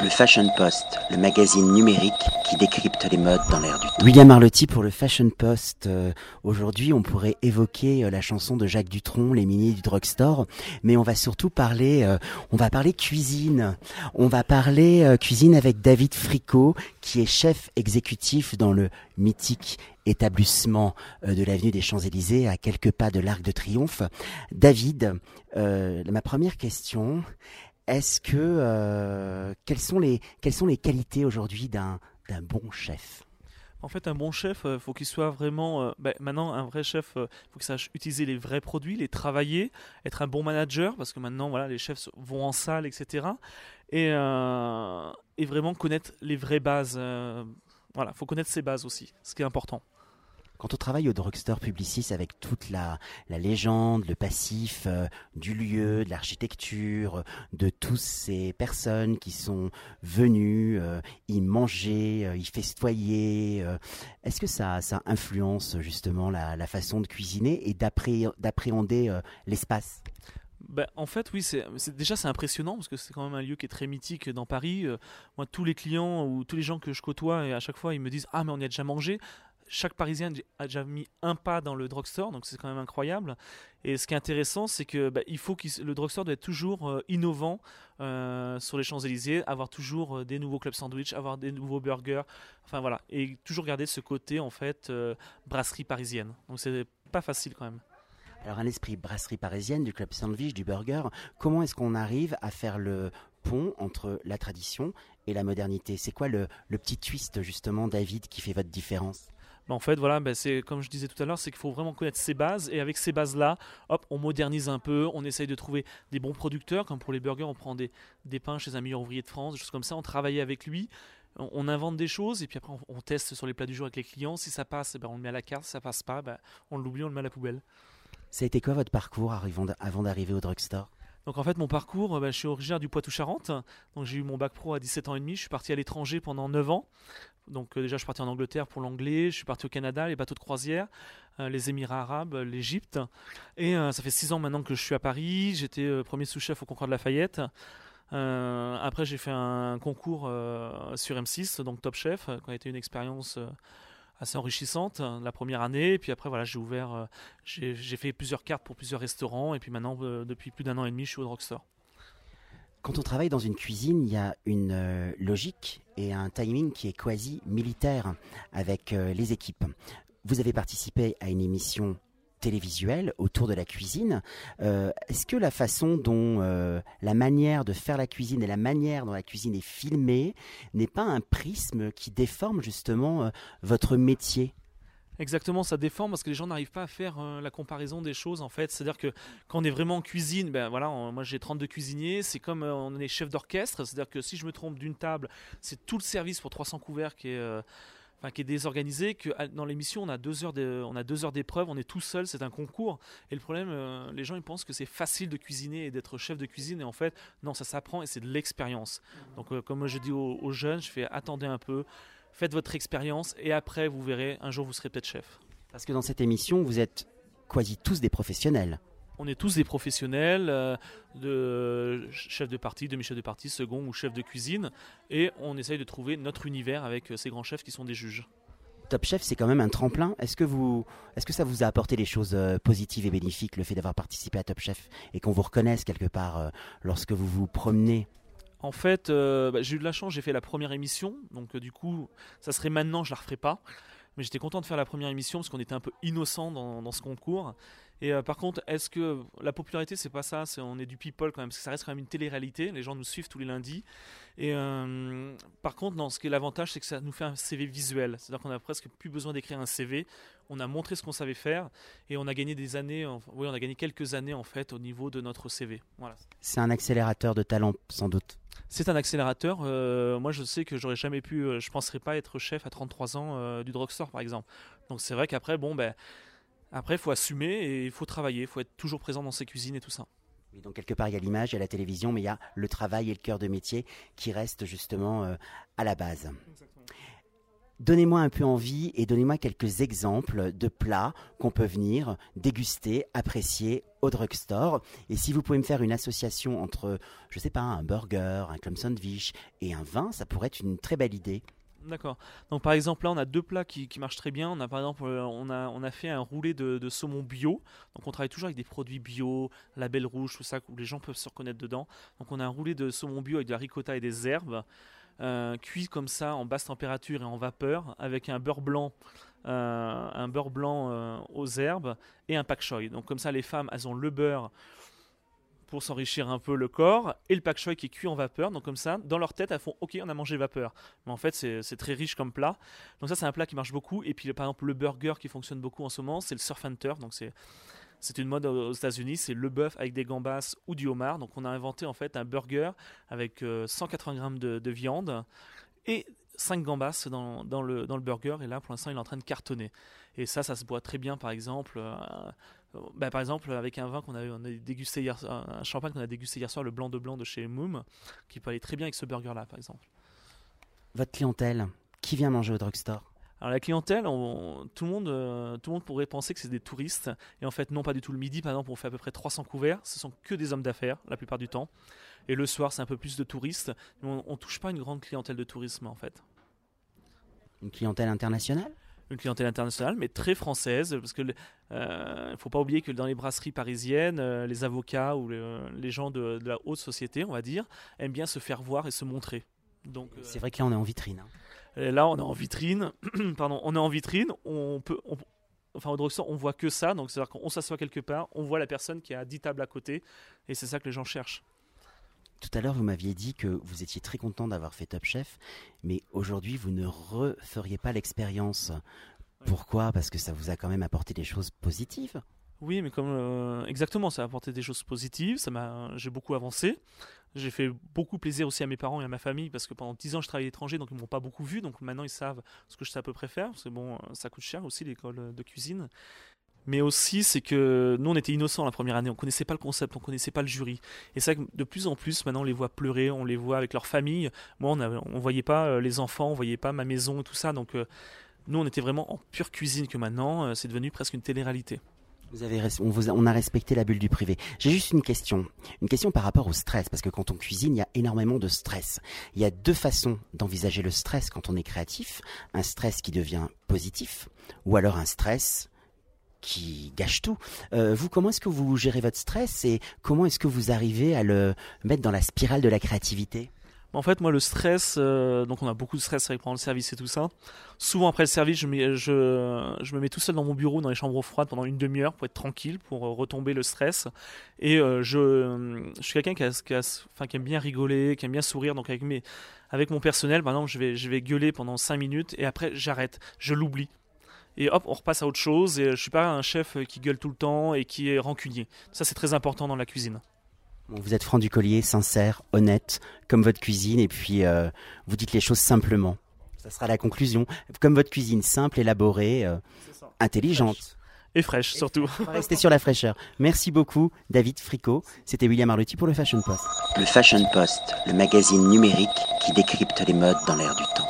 Le Fashion Post, le magazine numérique qui décrypte les modes dans l'air du temps. William Arlotti pour le Fashion Post. Euh, aujourd'hui, on pourrait évoquer euh, la chanson de Jacques Dutronc, Les Miniers du Drugstore, mais on va surtout parler, euh, on va parler cuisine. On va parler cuisine avec David Fricot, qui est chef exécutif dans le mythique établissement de l'avenue des Champs-Élysées, à quelques pas de l'Arc de Triomphe. David, ma première question est-ce que euh, quelles sont les quelles sont les qualités aujourd'hui d'un d'un bon chef? En fait, un bon chef, il euh, faut qu'il soit vraiment. Euh, ben, maintenant, un vrai chef, il faut qu'il sache utiliser les vrais produits, les travailler, être un bon manager, parce que maintenant, voilà, les chefs vont en salle, etc. Et, et vraiment connaître les vraies bases. voilà, il faut connaître ses bases aussi, ce qui est important. Quand on travaille au drugstore Publicis avec toute la, la légende, le passif euh, du lieu, de l'architecture, de toutes ces personnes qui sont venues euh, y manger, euh, y festoyer, est-ce que ça, ça influence justement la, la façon de cuisiner et d'appréhender l'espace? Ben, en fait, oui, c'est déjà c'est impressionnant parce que c'est quand même un lieu qui est très mythique dans Paris. moi, tous les clients ou tous les gens que je côtoie, et à chaque fois, ils me disent Ah, mais on y a déjà mangé chaque Parisien a déjà mis un pas dans le drugstore, donc c'est quand même incroyable. Et ce qui est intéressant, c'est que bah, il faut que le drugstore doit être toujours euh, innovant euh, sur les Champs Élysées, avoir toujours euh, des nouveaux clubs sandwich, avoir des nouveaux burgers, enfin voilà, et toujours garder ce côté en fait brasserie parisienne. Donc c'est pas facile quand même. Alors un esprit brasserie parisienne, du club sandwich, du burger, comment est-ce qu'on arrive à faire le pont entre la tradition et la modernité? C'est quoi le petit twist justement, David, qui fait votre différence? Bah, en fait, voilà, bah, c'est comme je disais tout à l'heure, c'est qu'il faut vraiment connaître ses bases. Et avec ces bases-là, hop, on modernise un peu, on essaye de trouver des bons producteurs, comme pour les burgers, on prend des, pains chez un meilleur ouvrier de France, des choses comme ça, on travaille avec lui, on, invente des choses et puis après on, teste sur les plats du jour avec les clients. Si ça passe, ben, on le met à la carte, si ça passe pas, ben, on l'oublie, on le met à la poubelle. Ça a été quoi votre parcours avant d'arriver au drugstore? Donc en fait mon parcours, ben, je suis originaire du Poitou-Charentes, donc j'ai eu mon bac pro à 17 ans et demi, je suis parti à l'étranger pendant 9 ans, donc euh, déjà, je suis parti en Angleterre pour l'anglais, je suis parti au Canada, les bateaux de croisière, euh, les Émirats arabes, l'Égypte. Et euh, ça fait six ans maintenant que je suis à Paris. J'étais premier sous-chef au concours de Lafayette. après, j'ai fait un concours sur M6, donc Top Chef, qui a été une expérience assez enrichissante la première année. Puis après, voilà, j'ai ouvert, j'ai fait plusieurs cartes pour plusieurs restaurants. Et puis maintenant, depuis plus d'un an et demi, je suis au Drugstore. Quand on travaille dans une cuisine, il y a une euh, logique et un timing qui est quasi militaire avec euh, les équipes. Vous avez participé à une émission télévisuelle autour de la cuisine. Euh, est-ce que la façon dont la manière de faire la cuisine et la manière dont la cuisine est filmée n'est pas un prisme qui déforme justement votre métier? Exactement, ça déforme parce que les gens n'arrivent pas à faire euh, la comparaison des choses en fait. C'est-à-dire que quand on est vraiment en cuisine, ben voilà, moi j'ai 32 cuisiniers, c'est comme euh, on est chef d'orchestre, c'est-à-dire que si je me trompe d'une table, c'est tout le service pour 300 couverts qui est euh, Enfin, qui est désorganisé, que dans l'émission on a deux heures on a deux heures d'épreuve, on est tout seul, c'est un concours. Et le problème, les gens ils pensent que c'est facile de cuisiner et d'être chef de cuisine, et en fait non, ça s'apprend et c'est de l'expérience. Donc comme je dis aux, aux, jeunes, je fais attendez un peu, faites votre expérience et après vous verrez, un jour vous serez peut-être chef. Parce que dans cette émission, vous êtes quasi tous des professionnels. On est tous des professionnels, euh, de chef de partie, demi-chef de partie, second ou chef de cuisine, et on essaye de trouver notre univers avec euh, ces grands chefs qui sont des juges. Top Chef, c'est quand même un tremplin. Est-ce que, vous, est-ce que ça vous a apporté des choses euh, positives et bénéfiques, le fait d'avoir participé à Top Chef, et qu'on vous reconnaisse quelque part lorsque vous vous promenez? En fait, euh, bah, j'ai eu de la chance, j'ai fait la première émission, donc euh, du coup, ça serait maintenant, je la referai pas. Mais j'étais content de faire la première émission parce qu'on était un peu innocent dans, ce concours. Et euh, par contre, est-ce que la popularité, c'est pas ça? On est du people quand même, parce que ça reste quand même une télé-réalité. Les gens nous suivent tous les lundis. Et par contre, l'avantage, c'est que ça nous fait un CV visuel. C'est-à-dire qu'on a presque plus besoin d'écrire un CV. On a montré ce qu'on savait faire et on a gagné des années. oui, on a gagné quelques années en fait au niveau de notre CV. C'est un accélérateur de talent, sans doute. C'est un accélérateur. Euh, moi, je sais que j'aurais jamais pu, euh, je penserais pas être chef à 33 ans euh, du drugstore, par exemple. Donc, c'est vrai qu'après, bon, ben, après, il faut assumer et il faut travailler. Il faut être toujours présent dans ses cuisines et tout ça. Oui, donc quelque part, il y a l'image, il y a la télévision, mais il y a le travail et le cœur de métier qui restent justement à la base. Donnez-moi un peu envie et donnez-moi quelques exemples de plats qu'on peut venir déguster, apprécier au drugstore. Et si vous pouvez me faire une association entre, je sais pas, un burger, un club sandwich et un vin, ça pourrait être une très belle idée. D'accord. Donc par exemple là on a deux plats qui, marchent très bien. On a par exemple euh, on a, on a fait un roulé de, saumon bio. Donc on travaille toujours avec des produits bio, label rouge, tout ça où les gens peuvent se reconnaître dedans. Donc on a un roulé de saumon bio avec de la ricotta et des herbes. Euh, cuit comme ça en basse température et en vapeur avec un beurre blanc euh, un beurre blanc aux herbes et un pak choy. Donc comme ça les femmes elles ont le beurre pour s'enrichir un peu le corps, et le pak choy qui est cuit en vapeur. Donc comme ça, dans leur tête, elles font OK, on a mangé vapeur. Mais en fait, c'est très riche comme plat. Donc ça, c'est un plat qui marche beaucoup. Et puis par exemple, le burger qui fonctionne beaucoup en ce moment, c'est le surf hunter. Donc c'est c'est une mode aux États-Unis, c'est le bœuf avec des gambas ou du homard. Donc on a inventé en fait un burger avec 180 euh, grammes de, viande et 5 gambas dans, dans, le, dans le burger. Et là, pour l'instant, il est en train de cartonner. Et ça, ça se boit très bien, par exemple. Euh, bah, par exemple, avec un vin qu'on a, on a dégusté hier, un champagne qu'on a dégusté hier soir, le blanc de blanc de chez Moom, qui peut aller très bien avec ce burger-là, par exemple. Votre clientèle, qui vient manger au drugstore? Alors la clientèle, tout, le monde, euh, tout le monde pourrait penser que c'est des touristes. Et en fait, non, pas du tout. Le midi, par exemple, on fait à peu près 300 couverts. Ce sont que des hommes d'affaires, la plupart du temps. Et le soir, c'est un peu plus de touristes. on ne touche pas une grande clientèle de tourisme, en fait. Une clientèle internationale une clientèle internationale, mais très française, parce que ne euh, faut pas oublier que dans les brasseries parisiennes, euh, les avocats ou les gens de, la haute société, on va dire, aiment bien se faire voir et se montrer. Donc euh, c'est vrai que là on est en vitrine. Hein. là on est en vitrine, pardon, on est en vitrine, on peut, enfin au drugstore on voit que ça, donc c'est à dire qu'on s'assoit quelque part, on voit la personne qui a 10 tables à côté, et c'est ça que les gens cherchent. Tout à l'heure, vous m'aviez dit que vous étiez très content d'avoir fait Top Chef, mais aujourd'hui, vous ne referiez pas l'expérience. Pourquoi? Parce que ça vous a quand même apporté des choses positives? Oui, mais comme euh, exactement, ça a apporté des choses positives. Ça m'a, j'ai beaucoup avancé. J'ai fait beaucoup plaisir aussi à mes parents et à ma famille parce que pendant 10 ans je travaillais à l'étranger, donc ils m'ont pas beaucoup vu. Donc maintenant ils savent ce que je sais à peu près faire. C'est bon, ça coûte cher aussi l'école de cuisine mais aussi c'est que nous on était innocents la première année, on connaissait pas le concept, on connaissait pas le jury. Et c'est que de plus en plus maintenant on les voit pleurer, on les voit avec leur famille. Moi on, ne voyait pas euh, les enfants, on voyait pas ma maison et tout ça, donc euh, nous on était vraiment en pure cuisine que maintenant euh, c'est devenu presque une télé-réalité. On a respecté la bulle du privé. J'ai juste une question, une question par rapport au stress, parce que quand on cuisine, il y a énormément de stress. Il y a deux façons d'envisager le stress quand on est créatif. Un stress qui devient positif, ou alors un stress qui gâche tout. Euh, vous, comment est-ce que vous gérez votre stress et comment est-ce que vous arrivez à le mettre dans la spirale de la créativité? En fait, moi, le stress, euh, donc on a beaucoup de stress avec prendre le service et tout ça. Souvent après le service, je, me mets tout seul dans mon bureau, dans les chambres froides pendant une demi-heure pour être tranquille, pour euh, retomber le stress. Et je, suis quelqu'un qui aime bien rigoler, qui aime bien sourire. Donc avec, mes, avec mon personnel, par exemple, je vais, je vais gueuler pendant 5 minutes et après j'arrête, je l'oublie et hop, on repasse à autre chose. Et je suis pas un chef qui gueule tout le temps et qui est rancunier. Ça, c'est très important dans la cuisine. vous êtes franc du collier, sincère, honnête, comme votre cuisine, et puis euh, vous dites les choses simplement. Ça sera la conclusion. Comme votre cuisine, simple, élaborée, euh, intelligente. Et fraîche, surtout. Restez sur la fraîcheur. Merci beaucoup, David Fricot. C'était William Arlotti pour le Fashion Post. Le Fashion Post, le magazine numérique qui décrypte les modes dans l'air du temps.